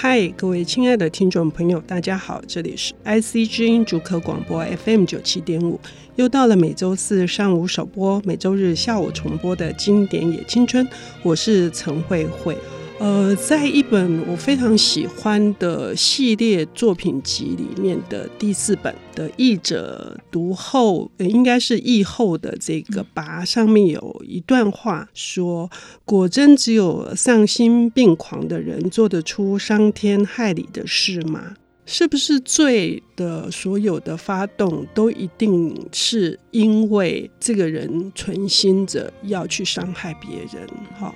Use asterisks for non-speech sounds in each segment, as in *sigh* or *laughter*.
嗨，各位亲爱的听众朋友，大家好，这里是 IC 之音主客广播 FM 九七点五，又到了每周四上午首播、每周日下午重播的经典也青春，我是陈慧慧。呃，在一本我非常喜欢的系列作品集里面的第四本的译者读后，应该是译后的这个跋上面有一段话说：“果真只有丧心病狂的人做得出伤天害理的事吗？是不是罪的所有的发动都一定是因为这个人存心着要去伤害别人？”哈。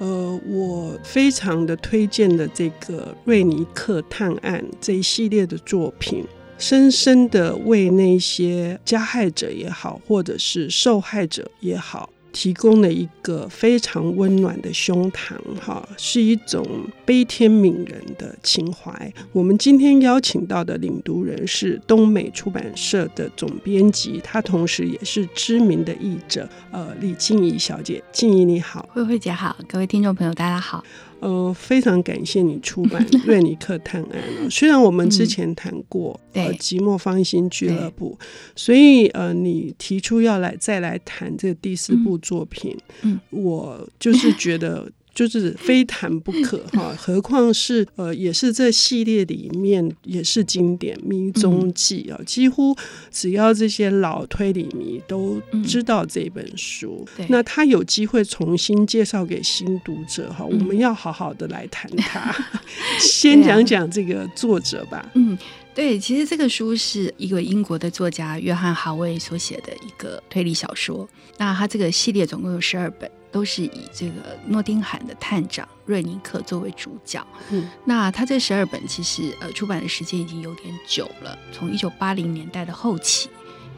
呃，我非常的推荐的这个瑞尼克探案这一系列的作品，深深的为那些加害者也好，或者是受害者也好。提供了一个非常温暖的胸膛，哈，是一种悲天悯人的情怀。我们今天邀请到的领读人是东美出版社的总编辑，她同时也是知名的译者，呃，李静怡小姐。静怡你好，慧慧姐好，各位听众朋友大家好。呃，非常感谢你出版《*laughs* 瑞尼克探案》。虽然我们之前谈过《呃寂寞芳心俱乐部》，所以呃，你提出要来再来谈这第四部作品，嗯，我就是觉得。就是非谈不可 *laughs* 哈，何况是呃，也是这系列里面也是经典《迷踪记》啊，几乎只要这些老推理迷都知道这本书。嗯、那他有机会重新介绍给新读者哈，我们要好好的来谈他。嗯、*laughs* 先讲讲这个作者吧。嗯，对，其实这个书是一个英国的作家约翰·哈维所写的一个推理小说。那他这个系列总共有十二本。都是以这个诺丁汉的探长瑞尼克作为主角。嗯，那他这十二本其实呃出版的时间已经有点久了，从一九八零年代的后期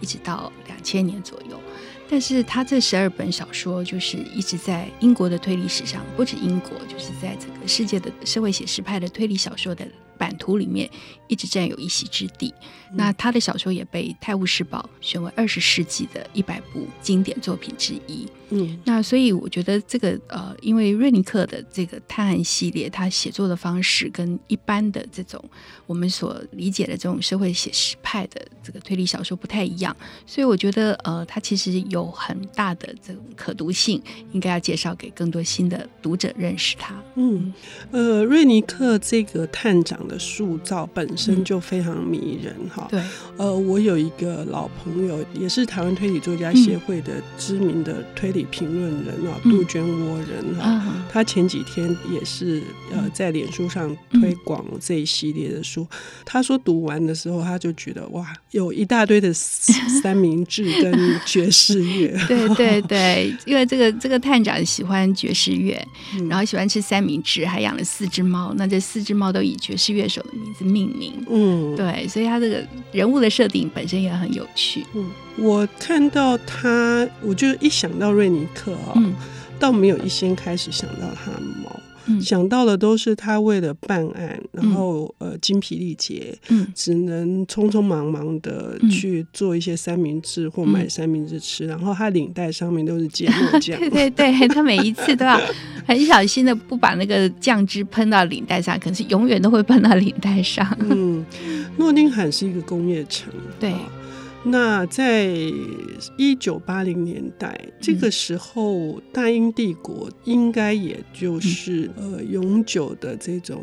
一直到两千年左右。但是他这十二本小说就是一直在英国的推理史上，不止英国，就是在整个世界的社会写实派的推理小说的版图里面一直占有一席之地。嗯、那他的小说也被《泰晤士报》选为二十世纪的一百部经典作品之一。嗯，那所以我觉得这个呃，因为瑞尼克的这个探案系列，他写作的方式跟一般的这种我们所理解的这种社会写实派的这个推理小说不太一样，所以我觉得呃，他其实有很大的这种可读性，应该要介绍给更多新的读者认识他。嗯，呃，瑞尼克这个探长的塑造本身就非常迷人哈。嗯、对，呃，我有一个老朋友，也是台湾推理作家协会的知名的推理。评论人啊，杜鹃窝人哈，嗯、他前几天也是呃在脸书上推广这一系列的书。嗯、他说读完的时候，他就觉得哇，有一大堆的三明治跟爵士乐。*laughs* 对对对，因为这个这个探长喜欢爵士乐，嗯、然后喜欢吃三明治，还养了四只猫。那这四只猫都以爵士乐手的名字命名。嗯，对，所以他这个人物的设定本身也很有趣。嗯。我看到他，我就一想到瑞尼克啊、哦，嗯、倒没有一先开始想到他的猫，嗯、想到的都是他为了办案，然后、嗯、呃精疲力竭，嗯、只能匆匆忙忙的去做一些三明治或买三明治吃，嗯、然后他领带上面都是芥末酱，对 *laughs* 对对，*laughs* 他每一次都要很小心的不把那个酱汁喷到领带上，可是永远都会喷到领带上。嗯，诺丁汉是一个工业城，对。那在一九八零年代，这个时候，大英帝国应该也就是呃永久的这种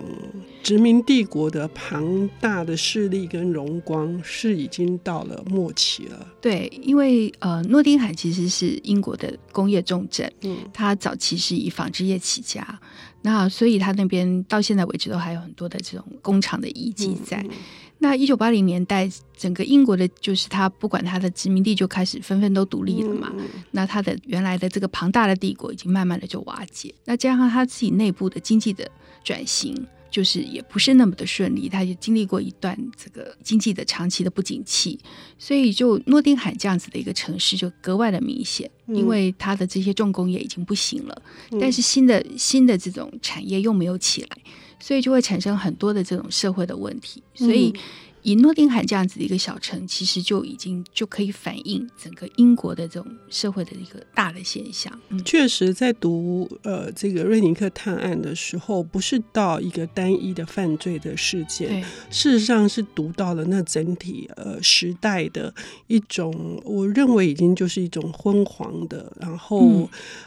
殖民帝国的庞大的势力跟荣光是已经到了末期了。对，因为呃诺丁汉其实是英国的工业重镇，嗯，它早期是以纺织业起家，那所以它那边到现在为止都还有很多的这种工厂的遗迹在。那一九八零年代，整个英国的，就是他不管他的殖民地就开始纷纷都独立了嘛。嗯、那他的原来的这个庞大的帝国已经慢慢的就瓦解。那加上他自己内部的经济的转型，就是也不是那么的顺利。他就经历过一段这个经济的长期的不景气，所以就诺丁汉这样子的一个城市就格外的明显，嗯、因为他的这些重工业已经不行了，嗯、但是新的新的这种产业又没有起来。所以就会产生很多的这种社会的问题，所以以诺丁汉这样子的一个小城，其实就已经就可以反映整个英国的这种社会的一个大的现象。嗯，确实，在读呃这个瑞尼克探案的时候，不是到一个单一的犯罪的事件，事实上是读到了那整体呃时代的一种，我认为已经就是一种昏黄的，然后、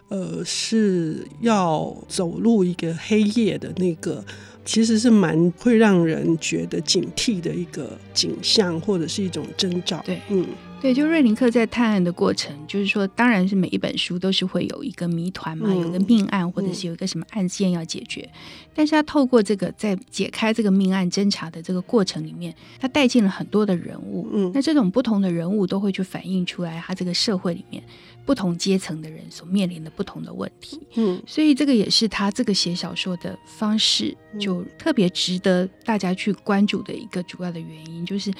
嗯、呃是要走入一个黑夜的那个。其实是蛮会让人觉得警惕的一个景象，或者是一种征兆。对，嗯，对，就瑞林克在探案的过程，就是说，当然是每一本书都是会有一个谜团嘛，有一个命案，或者是有一个什么案件要解决。嗯、但是他透过这个在解开这个命案侦查的这个过程里面，他带进了很多的人物。嗯，那这种不同的人物都会去反映出来他这个社会里面。不同阶层的人所面临的不同的问题，嗯，所以这个也是他这个写小说的方式，就特别值得大家去关注的一个主要的原因，就是。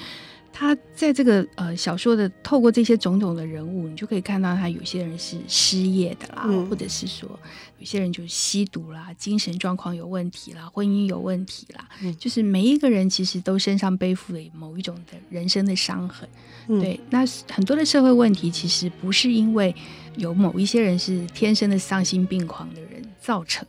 他在这个呃小说的透过这些种种的人物，你就可以看到他有些人是失业的啦，嗯、或者是说有些人就是吸毒啦，精神状况有问题啦，婚姻有问题啦，嗯、就是每一个人其实都身上背负了某一种的人生的伤痕。嗯、对，那很多的社会问题其实不是因为有某一些人是天生的丧心病狂的人造成。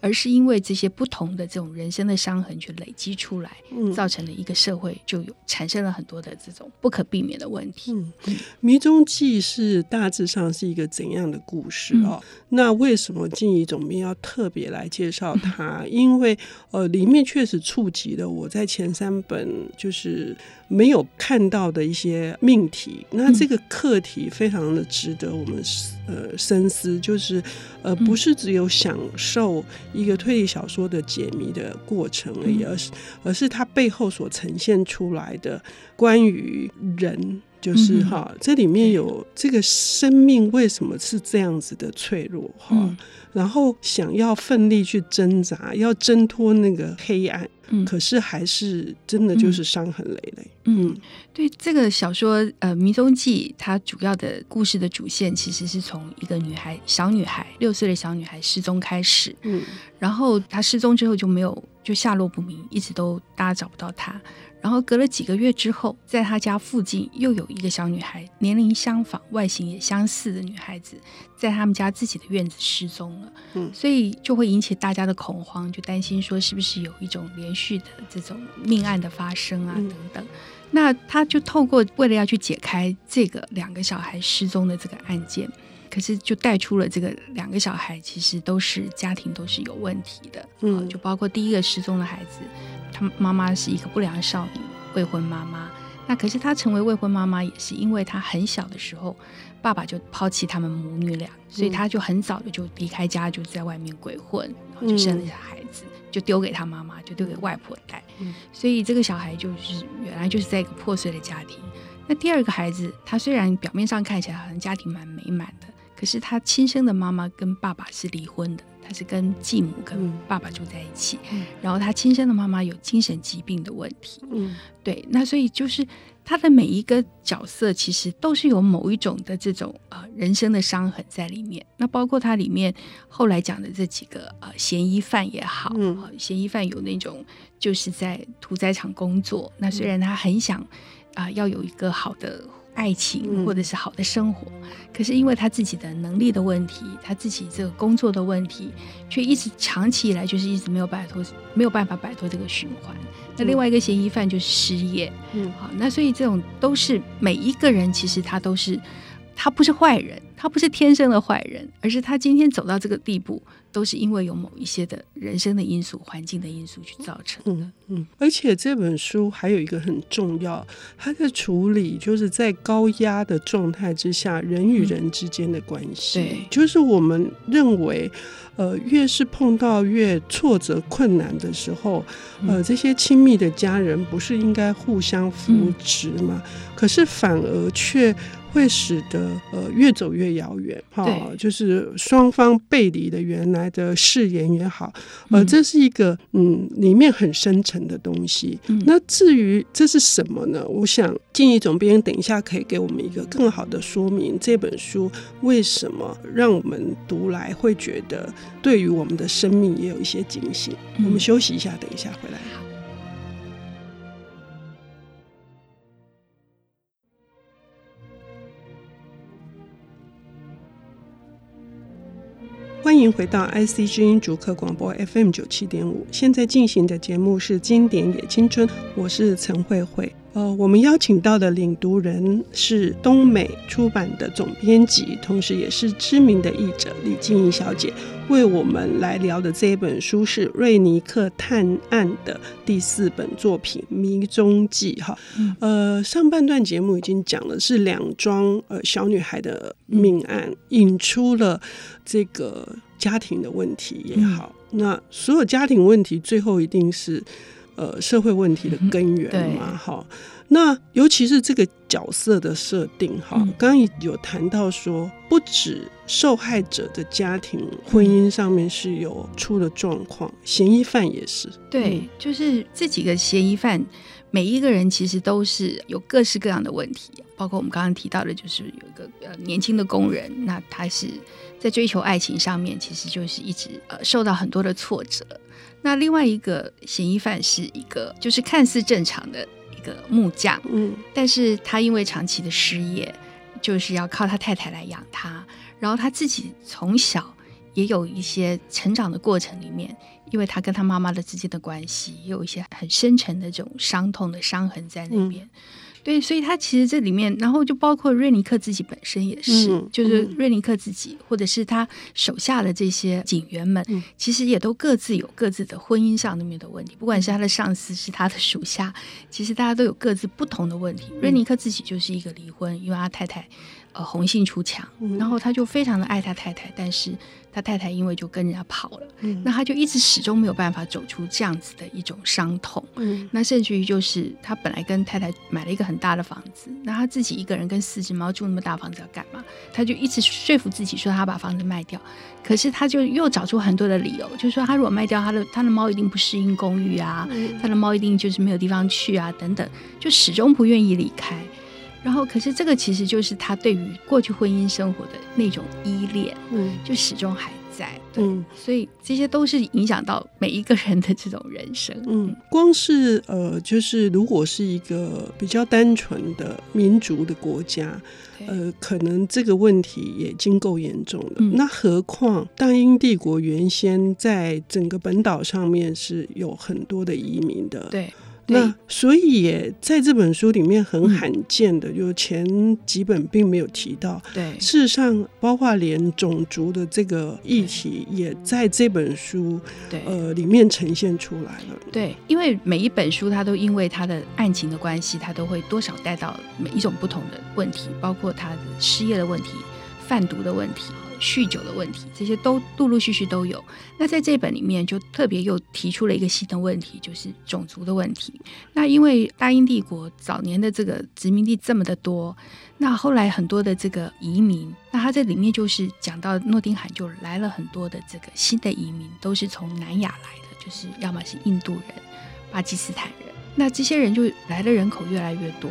而是因为这些不同的这种人生的伤痕去累积出来，造成了一个社会就有产生了很多的这种不可避免的问题。嗯，《迷踪记》是大致上是一个怎样的故事哦？嗯、那为什么静怡总编要特别来介绍它？嗯、*laughs* 因为呃，里面确实触及了我在前三本就是。没有看到的一些命题，那这个课题非常的值得我们呃深思，就是呃不是只有享受一个推理小说的解谜的过程而已，而是而是它背后所呈现出来的关于人。就是哈，这里面有这个生命为什么是这样子的脆弱哈，嗯、然后想要奋力去挣扎，要挣脱那个黑暗，嗯、可是还是真的就是伤痕累累。嗯，嗯。对，这个小说呃《迷踪记》，它主要的故事的主线其实是从一个女孩，小女孩六岁的小女孩失踪开始，嗯，然后她失踪之后就没有就下落不明，一直都大家找不到她。然后隔了几个月之后，在她家附近又有一个小女孩，年龄相仿、外形也相似的女孩子，在他们家自己的院子失踪了。嗯，所以就会引起大家的恐慌，就担心说是不是有一种连续的这种命案的发生啊等等。那他就透过为了要去解开这个两个小孩失踪的这个案件，可是就带出了这个两个小孩其实都是家庭都是有问题的。嗯，就包括第一个失踪的孩子。他妈妈是一个不良少女，未婚妈妈。那可是她成为未婚妈妈，也是因为她很小的时候，爸爸就抛弃他们母女俩，所以她就很早的就离开家，就在外面鬼混，然后就生了小孩子，就丢给他妈妈，就丢给外婆带。所以这个小孩就是原来就是在一个破碎的家庭。那第二个孩子，他虽然表面上看起来好像家庭蛮美满的，可是他亲生的妈妈跟爸爸是离婚的。他是跟继母跟爸爸住在一起，嗯、然后他亲生的妈妈有精神疾病的问题，嗯，对，那所以就是他的每一个角色其实都是有某一种的这种呃人生的伤痕在里面。那包括他里面后来讲的这几个呃嫌疑犯也好，嗯、呃，嫌疑犯有那种就是在屠宰场工作，那虽然他很想啊、呃、要有一个好的。爱情或者是好的生活，嗯、可是因为他自己的能力的问题，他自己这个工作的问题，却一直长期以来就是一直没有摆脱，没有办法摆脱这个循环。那另外一个嫌疑犯就是失业，嗯，好，那所以这种都是每一个人其实他都是，他不是坏人，他不是天生的坏人，而是他今天走到这个地步。都是因为有某一些的人生的因素、环境的因素去造成的。嗯嗯，而且这本书还有一个很重要，它的处理就是在高压的状态之下，人与人之间的关系。对，就是我们认为，呃，越是碰到越挫折困难的时候，呃，这些亲密的家人不是应该互相扶持吗？嗯、可是反而却。会使得呃越走越遥远，哈、哦，就是双方背离的原来的誓言也好，呃，这是一个嗯里面很深沉的东西。嗯、那至于这是什么呢？我想静怡总编等一下可以给我们一个更好的说明，这本书为什么让我们读来会觉得对于我们的生命也有一些警醒。嗯、我们休息一下，等一下回来。迎回到 IC 之音主客广播 FM 九七点五，现在进行的节目是《经典也青春》，我是陈慧慧。呃，我们邀请到的领读人是东美出版的总编辑，同时也是知名的译者李静怡小姐，为我们来聊的这一本书是瑞尼克探案的第四本作品《迷踪记》哈。呃，上半段节目已经讲了是两桩呃小女孩的命案，引出了这个家庭的问题也好，那所有家庭问题最后一定是。呃，社会问题的根源嘛，哈、嗯，那尤其是这个角色的设定，哈、嗯，刚刚有谈到说，不止受害者的家庭婚姻上面是有出了状况，嗯、嫌疑犯也是，对，就是这几个嫌疑犯，每一个人其实都是有各式各样的问题，包括我们刚刚提到的，就是有一个呃年轻的工人，那他是在追求爱情上面，其实就是一直呃受到很多的挫折。那另外一个嫌疑犯是一个，就是看似正常的一个木匠，嗯，但是他因为长期的失业，就是要靠他太太来养他，然后他自己从小也有一些成长的过程里面，因为他跟他妈妈的之间的关系，也有一些很深沉的这种伤痛的伤痕在那边。嗯对，所以他其实这里面，然后就包括瑞尼克自己本身也是，嗯、就是瑞尼克自己，或者是他手下的这些警员们，嗯、其实也都各自有各自的婚姻上面的问题。不管是他的上司，是他的属下，其实大家都有各自不同的问题。嗯、瑞尼克自己就是一个离婚，因为他太太呃红杏出墙，嗯、然后他就非常的爱他太太，但是。他太太因为就跟人家跑了，嗯、那他就一直始终没有办法走出这样子的一种伤痛。嗯、那甚至于就是他本来跟太太买了一个很大的房子，那他自己一个人跟四只猫住那么大房子要干嘛？他就一直说服自己说他把房子卖掉，可是他就又找出很多的理由，就是说他如果卖掉他的他的猫一定不适应公寓啊，嗯、他的猫一定就是没有地方去啊等等，就始终不愿意离开。然后，可是这个其实就是他对于过去婚姻生活的那种依恋，嗯，就始终还在，嗯，所以这些都是影响到每一个人的这种人生，嗯，光是呃，就是如果是一个比较单纯的民族的国家，呃，可能这个问题也已经够严重了，嗯，那何况大英帝国原先在整个本岛上面是有很多的移民的，对。那所以也在这本书里面很罕见的，就前几本并没有提到。对，事实上，包括连种族的这个议题，也在这本书对呃里面呈现出来了。对，因为每一本书它都因为它的案情的关系，它都会多少带到每一种不同的问题，包括他的失业的问题、贩毒的问题。酗酒的问题，这些都陆陆续续都有。那在这本里面，就特别又提出了一个新的问题，就是种族的问题。那因为大英帝国早年的这个殖民地这么的多，那后来很多的这个移民，那他在里面就是讲到诺丁汉就来了很多的这个新的移民，都是从南亚来的，就是要么是印度人、巴基斯坦人。那这些人就来的人口越来越多。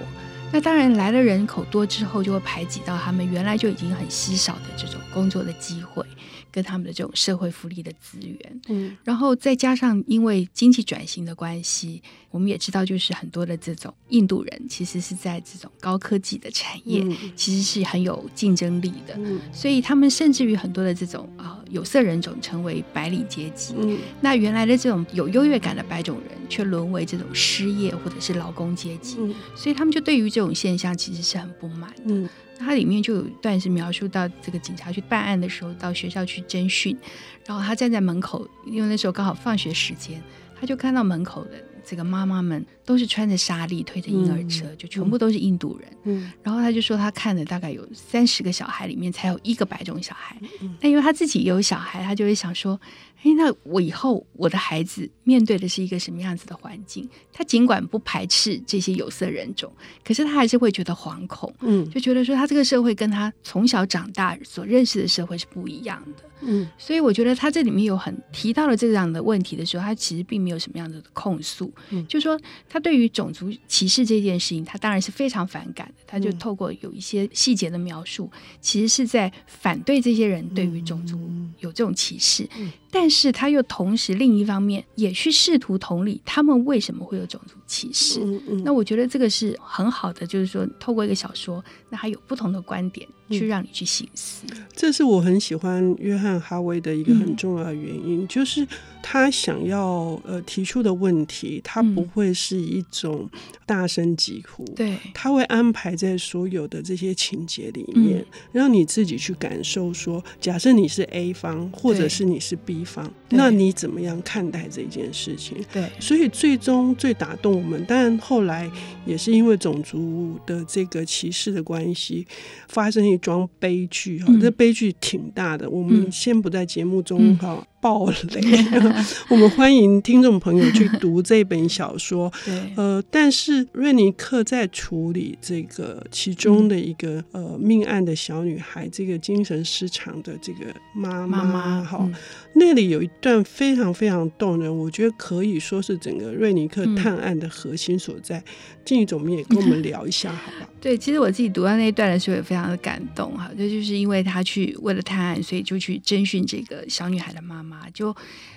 那当然，来了人口多之后，就会排挤到他们原来就已经很稀少的这种工作的机会，跟他们的这种社会福利的资源。嗯，然后再加上因为经济转型的关系，我们也知道，就是很多的这种印度人，其实是在这种高科技的产业，其实是很有竞争力的。嗯，所以他们甚至于很多的这种啊、呃、有色人种成为白领阶级。嗯，那原来的这种有优越感的白种人，却沦为这种失业或者是劳工阶级。嗯，所以他们就对于这种现象其实是很不满的。嗯，它里面就有一段是描述到这个警察去办案的时候，到学校去侦讯，然后他站在门口，因为那时候刚好放学时间，他就看到门口的这个妈妈们都是穿着纱丽推着婴儿车，嗯、就全部都是印度人。嗯，然后他就说他看了大概有三十个小孩里面才有一个白种小孩。嗯，那因为他自己也有小孩，他就会想说。哎，那我以后我的孩子面对的是一个什么样子的环境？他尽管不排斥这些有色人种，可是他还是会觉得惶恐，嗯，就觉得说他这个社会跟他从小长大所认识的社会是不一样的，嗯，所以我觉得他这里面有很提到了这样的问题的时候，他其实并没有什么样的控诉，嗯，就说他对于种族歧视这件事情，他当然是非常反感的，他就透过有一些细节的描述，其实是在反对这些人对于种族有这这种歧视，嗯、但是他又同时另一方面也去试图同理他们为什么会有种族歧视。嗯嗯、那我觉得这个是很好的，就是说透过一个小说，那还有不同的观点去让你去醒思。嗯、这是我很喜欢约翰哈维的一个很重要的原因，嗯、就是他想要呃提出的问题，他不会是一种大声疾呼，嗯、对，他会安排在所有的这些情节里面，嗯、让你自己去感受说，假设你是 A 方，或者是你是 B 方，那你怎么样看待这件事情？对，所以最终最打动我们，但后来也是因为种族的这个歧视的关系，发生一桩悲剧哈，嗯、这悲剧挺大的。我们先不在节目中哈。嗯爆雷！*laughs* 我们欢迎听众朋友去读这本小说。*laughs* 对，呃，但是瑞尼克在处理这个其中的一个、嗯、呃命案的小女孩，这个精神失常的这个妈妈，哈，嗯、那里有一段非常非常动人，我觉得可以说是整个瑞尼克探案的核心所在。静怡总编也跟我们聊一下，好吧？对，其实我自己读到那一段的时候也非常的感动哈，这就是因为他去为了探案，所以就去征询这个小女孩的妈妈。就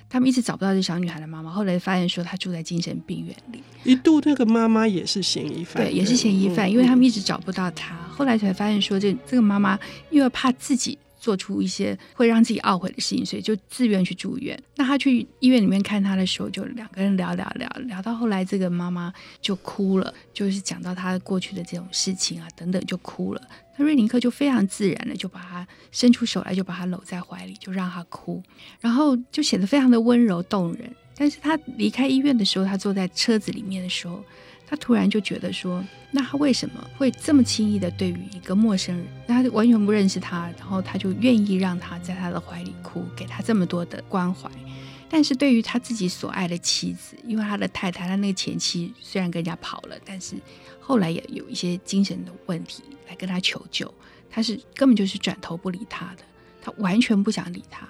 他们一直找不到这小女孩的妈妈，后来发现说她住在精神病院里。一度那个妈妈也是嫌疑犯，对，也是嫌疑犯，嗯、因为他们一直找不到她。嗯、后来才发现说这这个妈妈因为怕自己做出一些会让自己懊悔的事情，所以就自愿去住院。那他去医院里面看她的时候，就两个人聊聊聊聊到后来，这个妈妈就哭了，就是讲到她过去的这种事情啊等等，就哭了。那瑞林克就非常自然的就把他伸出手来，就把他搂在怀里，就让他哭，然后就显得非常的温柔动人。但是他离开医院的时候，他坐在车子里面的时候，他突然就觉得说，那他为什么会这么轻易的对于一个陌生人，那他完全不认识他，然后他就愿意让他在他的怀里哭，给他这么多的关怀。但是对于他自己所爱的妻子，因为他的太太，他那个前妻虽然跟人家跑了，但是后来也有一些精神的问题。来跟他求救，他是根本就是转头不理他的，他完全不想理他。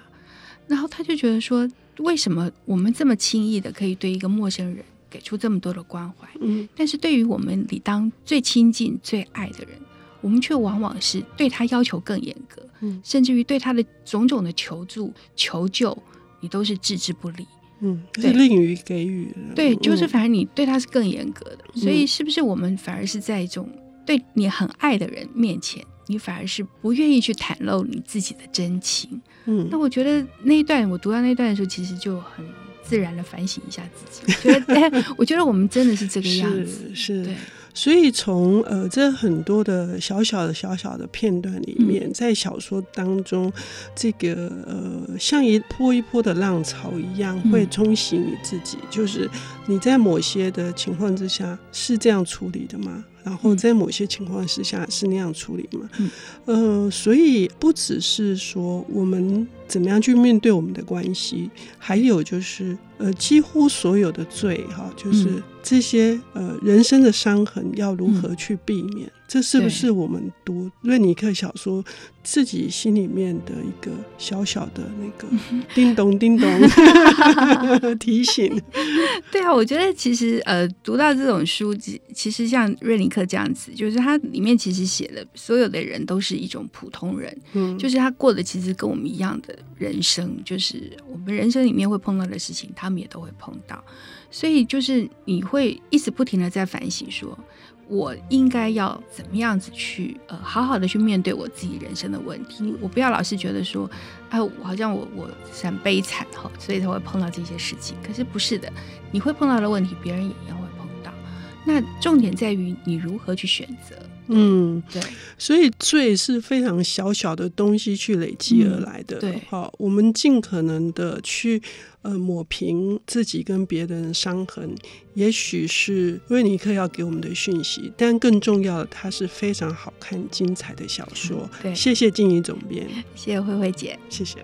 然后他就觉得说，为什么我们这么轻易的可以对一个陌生人给出这么多的关怀？嗯，但是对于我们理当最亲近、最爱的人，我们却往往是对他要求更严格，嗯，甚至于对他的种种的求助、求救，你都是置之不理。嗯，是，吝于给予。对，就是反正你对他是更严格的。嗯，所以是不是我们反而是在一种？对你很爱的人面前，你反而是不愿意去袒露你自己的真情。嗯，那我觉得那一段我读到那一段的时候，其实就很自然的反省一下自己。觉得，哎，*laughs* 我觉得我们真的是这个样子。是，是对。所以从呃这很多的小小的小小的片段里面，嗯、在小说当中，这个呃像一波一波的浪潮一样，会冲洗你自己。嗯、就是你在某些的情况之下是这样处理的吗？然后在某些情况之下是那样处理嘛？嗯，呃，所以不只是说我们怎么样去面对我们的关系，还有就是呃几乎所有的罪哈，就是。这些呃人生的伤痕要如何去避免？嗯、这是不是我们读瑞尼克小说自己心里面的一个小小的那个叮咚叮咚 *laughs* 提醒？*laughs* 对啊，我觉得其实呃读到这种书籍，其实像瑞尼克这样子，就是他里面其实写的所有的人都是一种普通人，嗯，就是他过的其实跟我们一样的人生，就是我们人生里面会碰到的事情，他们也都会碰到。所以就是你会一直不停的在反省，说我应该要怎么样子去呃好好的去面对我自己人生的问题。我不要老是觉得说，啊，我好像我我很悲惨哈，所以才会碰到这些事情。可是不是的，你会碰到的问题，别人也一样会碰到。那重点在于你如何去选择。嗯，对，所以罪是非常小小的东西去累积而来的。嗯、对，好，我们尽可能的去呃抹平自己跟别人的伤痕，也许是维尼克要给我们的讯息，但更重要的，它是非常好看、精彩的小说。嗯、对，谢谢静怡总编，谢谢慧慧姐，谢谢。